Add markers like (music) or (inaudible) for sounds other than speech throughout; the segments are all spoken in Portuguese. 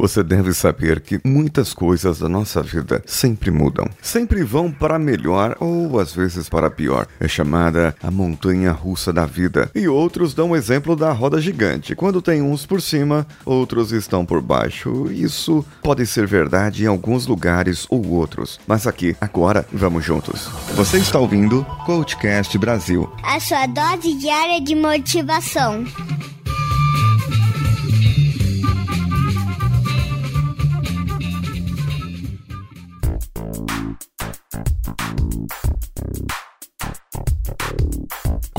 Você deve saber que muitas coisas da nossa vida sempre mudam. Sempre vão para melhor ou às vezes para pior. É chamada a montanha russa da vida. E outros dão o exemplo da roda gigante. Quando tem uns por cima, outros estão por baixo. Isso pode ser verdade em alguns lugares ou outros. Mas aqui, agora, vamos juntos. Você está ouvindo Coachcast Brasil. A sua dose diária de motivação.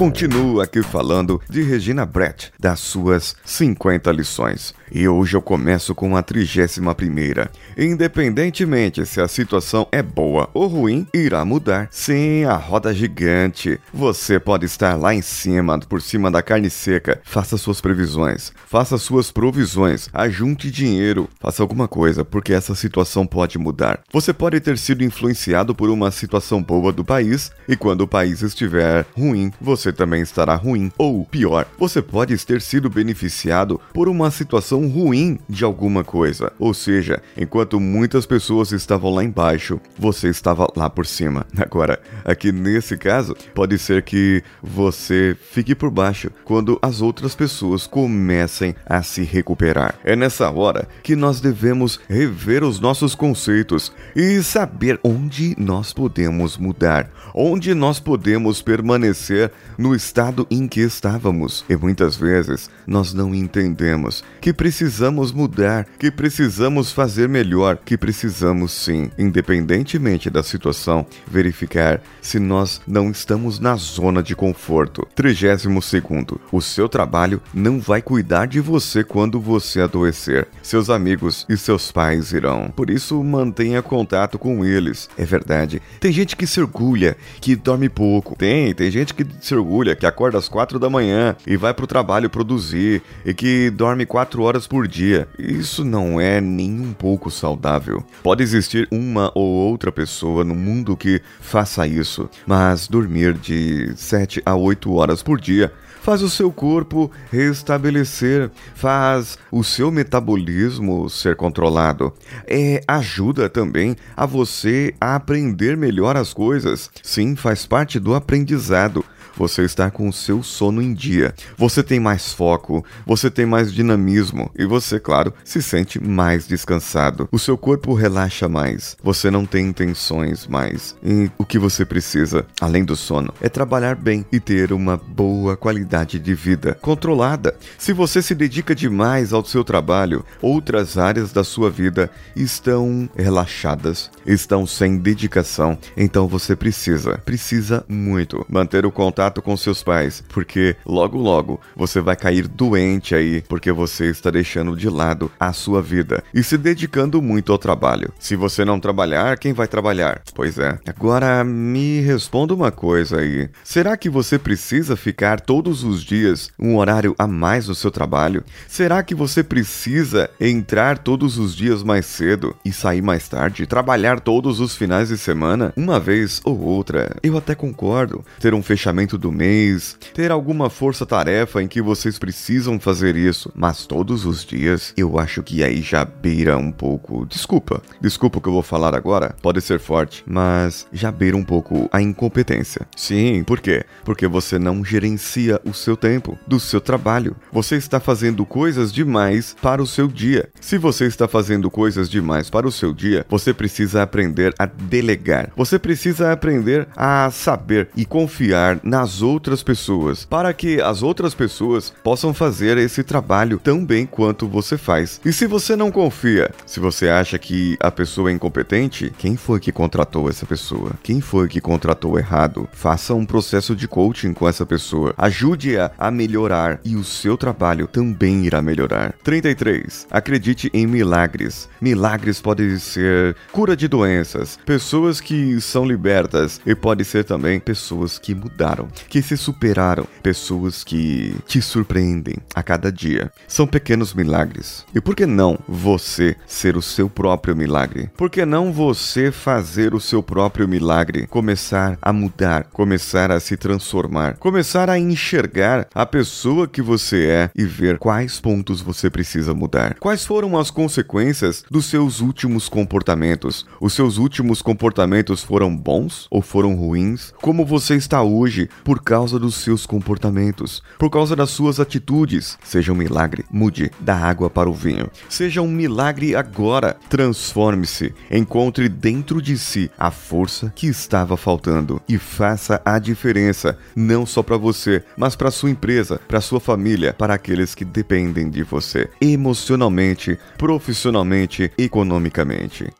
Continuo aqui falando de Regina Brett, das suas 50 lições. E hoje eu começo com a 31 primeira. Independentemente se a situação é boa ou ruim, irá mudar. Sim, a roda gigante. Você pode estar lá em cima, por cima da carne seca. Faça suas previsões, faça suas provisões, ajunte dinheiro, faça alguma coisa, porque essa situação pode mudar. Você pode ter sido influenciado por uma situação boa do país, e quando o país estiver ruim, você também estará ruim. Ou pior, você pode ter sido beneficiado por uma situação ruim de alguma coisa. Ou seja, enquanto muitas pessoas estavam lá embaixo, você estava lá por cima. (laughs) Agora, aqui nesse caso, pode ser que você fique por baixo quando as outras pessoas comecem a se recuperar. É nessa hora que nós devemos rever os nossos conceitos e saber onde nós podemos mudar, onde nós podemos permanecer no estado em que estávamos. E muitas vezes nós não entendemos que precisamos mudar, que precisamos fazer melhor, que precisamos sim, independentemente da situação, verificar se nós não estamos na zona de conforto. 32 segundo. O seu trabalho não vai cuidar de você quando você adoecer. Seus amigos e seus pais irão. Por isso mantenha contato com eles. É verdade. Tem gente que se orgulha que dorme pouco. Tem, tem gente que se que acorda às quatro da manhã e vai pro trabalho produzir e que dorme quatro horas por dia. Isso não é nem um pouco saudável. Pode existir uma ou outra pessoa no mundo que faça isso, mas dormir de 7 a 8 horas por dia faz o seu corpo restabelecer, faz o seu metabolismo ser controlado. É, ajuda também a você a aprender melhor as coisas. Sim, faz parte do aprendizado você está com o seu sono em dia. Você tem mais foco, você tem mais dinamismo e você, claro, se sente mais descansado. O seu corpo relaxa mais. Você não tem tensões mais. E o que você precisa, além do sono, é trabalhar bem e ter uma boa qualidade de vida controlada. Se você se dedica demais ao seu trabalho, outras áreas da sua vida estão relaxadas, estão sem dedicação, então você precisa, precisa muito manter o contato contato com seus pais, porque logo logo você vai cair doente aí, porque você está deixando de lado a sua vida e se dedicando muito ao trabalho. Se você não trabalhar, quem vai trabalhar? Pois é. Agora me responda uma coisa aí. Será que você precisa ficar todos os dias um horário a mais no seu trabalho? Será que você precisa entrar todos os dias mais cedo e sair mais tarde, trabalhar todos os finais de semana, uma vez ou outra? Eu até concordo. Ter um fechamento do mês, ter alguma força-tarefa em que vocês precisam fazer isso, mas todos os dias, eu acho que aí já beira um pouco. Desculpa, desculpa o que eu vou falar agora, pode ser forte, mas já beira um pouco a incompetência. Sim, por quê? Porque você não gerencia o seu tempo, do seu trabalho. Você está fazendo coisas demais para o seu dia. Se você está fazendo coisas demais para o seu dia, você precisa aprender a delegar. Você precisa aprender a saber e confiar na nas outras pessoas, para que as outras pessoas possam fazer esse trabalho tão bem quanto você faz. E se você não confia, se você acha que a pessoa é incompetente, quem foi que contratou essa pessoa? Quem foi que contratou errado? Faça um processo de coaching com essa pessoa. Ajude-a a melhorar e o seu trabalho também irá melhorar. 33. Acredite em milagres. Milagres podem ser cura de doenças, pessoas que são libertas e pode ser também pessoas que mudaram que se superaram, pessoas que te surpreendem a cada dia. São pequenos milagres. E por que não você ser o seu próprio milagre? Por que não você fazer o seu próprio milagre? Começar a mudar, começar a se transformar, começar a enxergar a pessoa que você é e ver quais pontos você precisa mudar. Quais foram as consequências dos seus últimos comportamentos? Os seus últimos comportamentos foram bons ou foram ruins? Como você está hoje por causa dos seus comportamentos, por causa das suas atitudes? Seja um milagre, mude da água para o vinho. Seja um milagre agora. Transforme-se, encontre dentro de si a força que estava faltando e faça a diferença, não só para você, mas para sua empresa, para sua família, para aqueles que dependem de você, emocionalmente, profissionalmente, economicamente.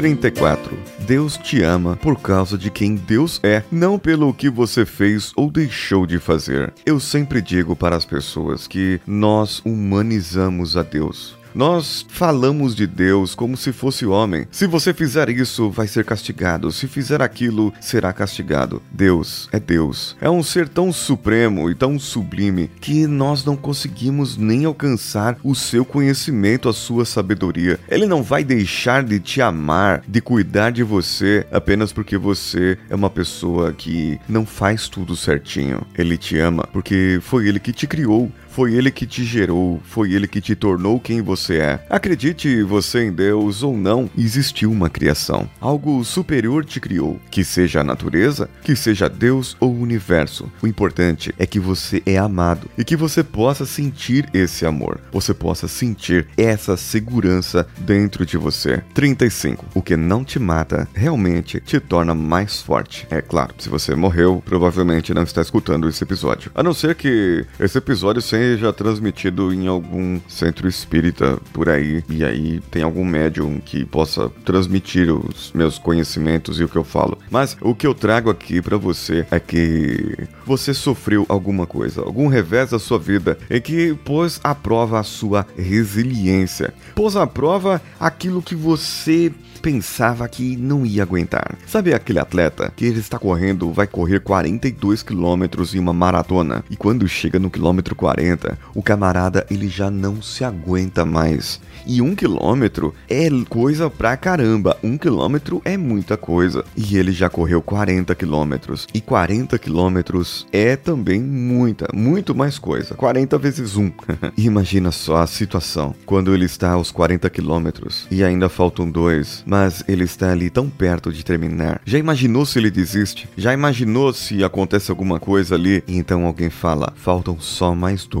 Trinta e quatro. Deus te ama por causa de quem Deus é, não pelo que você fez ou deixou de fazer. Eu sempre digo para as pessoas que nós humanizamos a Deus. Nós falamos de Deus como se fosse homem. Se você fizer isso, vai ser castigado. Se fizer aquilo, será castigado. Deus é Deus. É um ser tão supremo e tão sublime que nós não conseguimos nem alcançar o seu conhecimento, a sua sabedoria. Ele não vai deixar de te amar, de cuidar de você apenas porque você é uma pessoa que não faz tudo certinho. Ele te ama porque foi ele que te criou. Foi ele que te gerou, foi ele que te tornou quem você é. Acredite você em Deus ou não, existiu uma criação. Algo superior te criou, que seja a natureza, que seja Deus ou o universo. O importante é que você é amado e que você possa sentir esse amor. Você possa sentir essa segurança dentro de você. 35. O que não te mata realmente te torna mais forte. É claro, se você morreu, provavelmente não está escutando esse episódio. A não ser que esse episódio seja seja transmitido em algum centro espírita por aí, e aí tem algum médium que possa transmitir os meus conhecimentos e o que eu falo. Mas o que eu trago aqui para você é que você sofreu alguma coisa, algum revés da sua vida em que pôs à prova a sua resiliência, pôs à prova aquilo que você pensava que não ia aguentar. Sabe aquele atleta que ele está correndo, vai correr 42 quilômetros em uma maratona e quando chega no quilômetro 40, o camarada ele já não se aguenta mais. E um quilômetro é coisa pra caramba. Um quilômetro é muita coisa. E ele já correu 40 quilômetros. E 40 quilômetros é também muita, muito mais coisa. 40 vezes um. (laughs) Imagina só a situação quando ele está aos 40 quilômetros e ainda faltam dois mas ele está ali tão perto de terminar. Já imaginou se ele desiste? Já imaginou se acontece alguma coisa ali e então alguém fala: faltam só mais dois?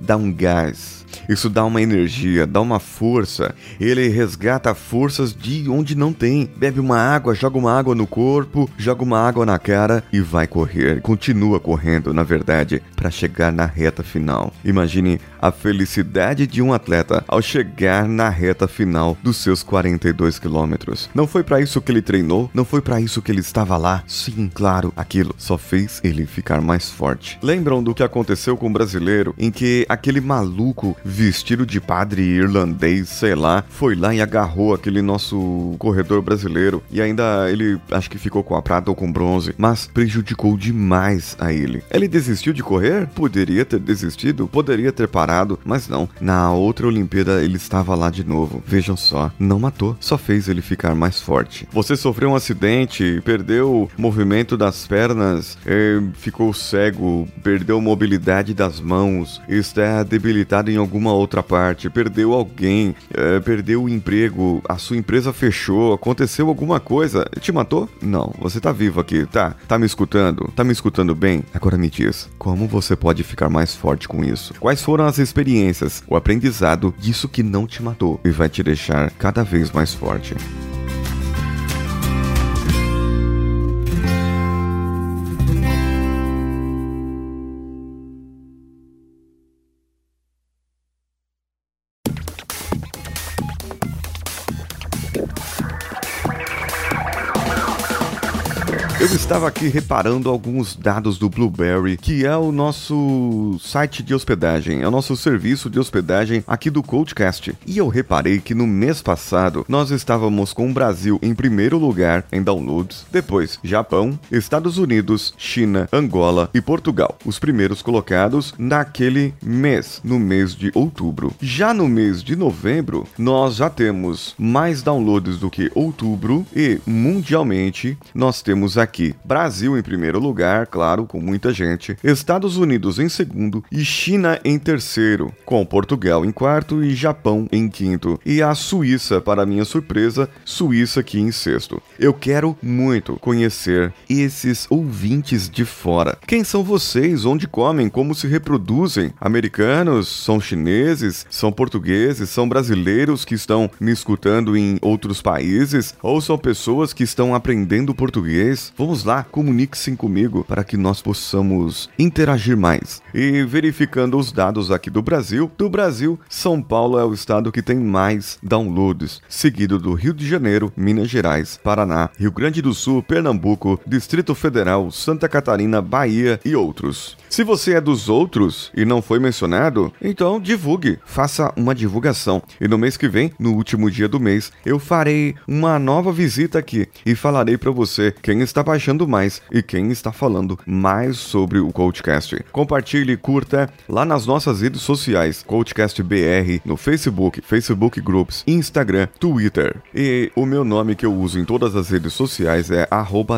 Dá um gás isso dá uma energia, dá uma força. Ele resgata forças de onde não tem. Bebe uma água, joga uma água no corpo, joga uma água na cara e vai correr. Continua correndo, na verdade, para chegar na reta final. Imagine a felicidade de um atleta ao chegar na reta final dos seus 42 quilômetros. Não foi para isso que ele treinou, não foi para isso que ele estava lá. Sim, claro, aquilo só fez ele ficar mais forte. Lembram do que aconteceu com o brasileiro em que aquele maluco vestido de padre irlandês, sei lá, foi lá e agarrou aquele nosso corredor brasileiro e ainda ele acho que ficou com a prata ou com bronze, mas prejudicou demais a ele. Ele desistiu de correr? Poderia ter desistido, poderia ter parado, mas não. Na outra Olimpíada ele estava lá de novo. Vejam só, não matou, só fez ele ficar mais forte. Você sofreu um acidente, perdeu o movimento das pernas, ficou cego, perdeu mobilidade das mãos, está debilitado em algum alguma outra parte, perdeu alguém, é, perdeu o emprego, a sua empresa fechou, aconteceu alguma coisa, te matou? Não, você tá vivo aqui, tá? Tá me escutando? Tá me escutando bem? Agora me diz, como você pode ficar mais forte com isso? Quais foram as experiências, o aprendizado disso que não te matou e vai te deixar cada vez mais forte? Eu estava aqui reparando alguns dados do Blueberry, que é o nosso site de hospedagem, é o nosso serviço de hospedagem aqui do Coachcast. E eu reparei que no mês passado nós estávamos com o Brasil em primeiro lugar em downloads, depois Japão, Estados Unidos, China, Angola e Portugal, os primeiros colocados naquele mês, no mês de outubro. Já no mês de novembro, nós já temos mais downloads do que outubro e mundialmente nós temos aqui aqui. Brasil em primeiro lugar, claro, com muita gente. Estados Unidos em segundo e China em terceiro, com Portugal em quarto e Japão em quinto. E a Suíça, para minha surpresa, Suíça aqui em sexto. Eu quero muito conhecer esses ouvintes de fora. Quem são vocês? Onde comem? Como se reproduzem? Americanos? São chineses? São portugueses? São brasileiros que estão me escutando em outros países? Ou são pessoas que estão aprendendo português? Vamos lá, comunique-se comigo para que nós possamos interagir mais. E verificando os dados aqui do Brasil, do Brasil, São Paulo é o estado que tem mais downloads, seguido do Rio de Janeiro, Minas Gerais, Paraná, Rio Grande do Sul, Pernambuco, Distrito Federal, Santa Catarina, Bahia e outros. Se você é dos outros e não foi mencionado, então divulgue, faça uma divulgação. E no mês que vem, no último dia do mês, eu farei uma nova visita aqui e falarei para você quem está baixando mais e quem está falando mais sobre o Coachcast. Compartilhe, curta lá nas nossas redes sociais, Coachcast BR, no Facebook, Facebook Groups, Instagram, Twitter. E o meu nome que eu uso em todas as redes sociais é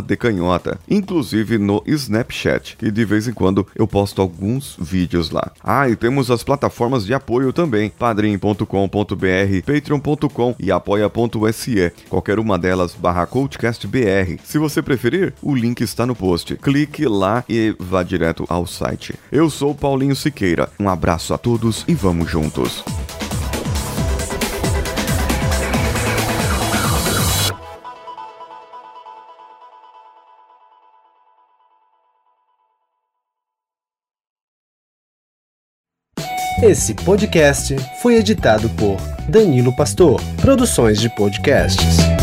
@decanhota, inclusive no Snapchat, que de vez em quando eu posto alguns vídeos lá. Ah, e temos as plataformas de apoio também: padrim.com.br, patreon.com e apoia.se. Qualquer uma delas barra CoachCastBR. Se você preferir, o link está no post. Clique lá e vá direto ao site. Eu sou Paulinho Siqueira. Um abraço a todos e vamos juntos. Esse podcast foi editado por Danilo Pastor, Produções de Podcasts.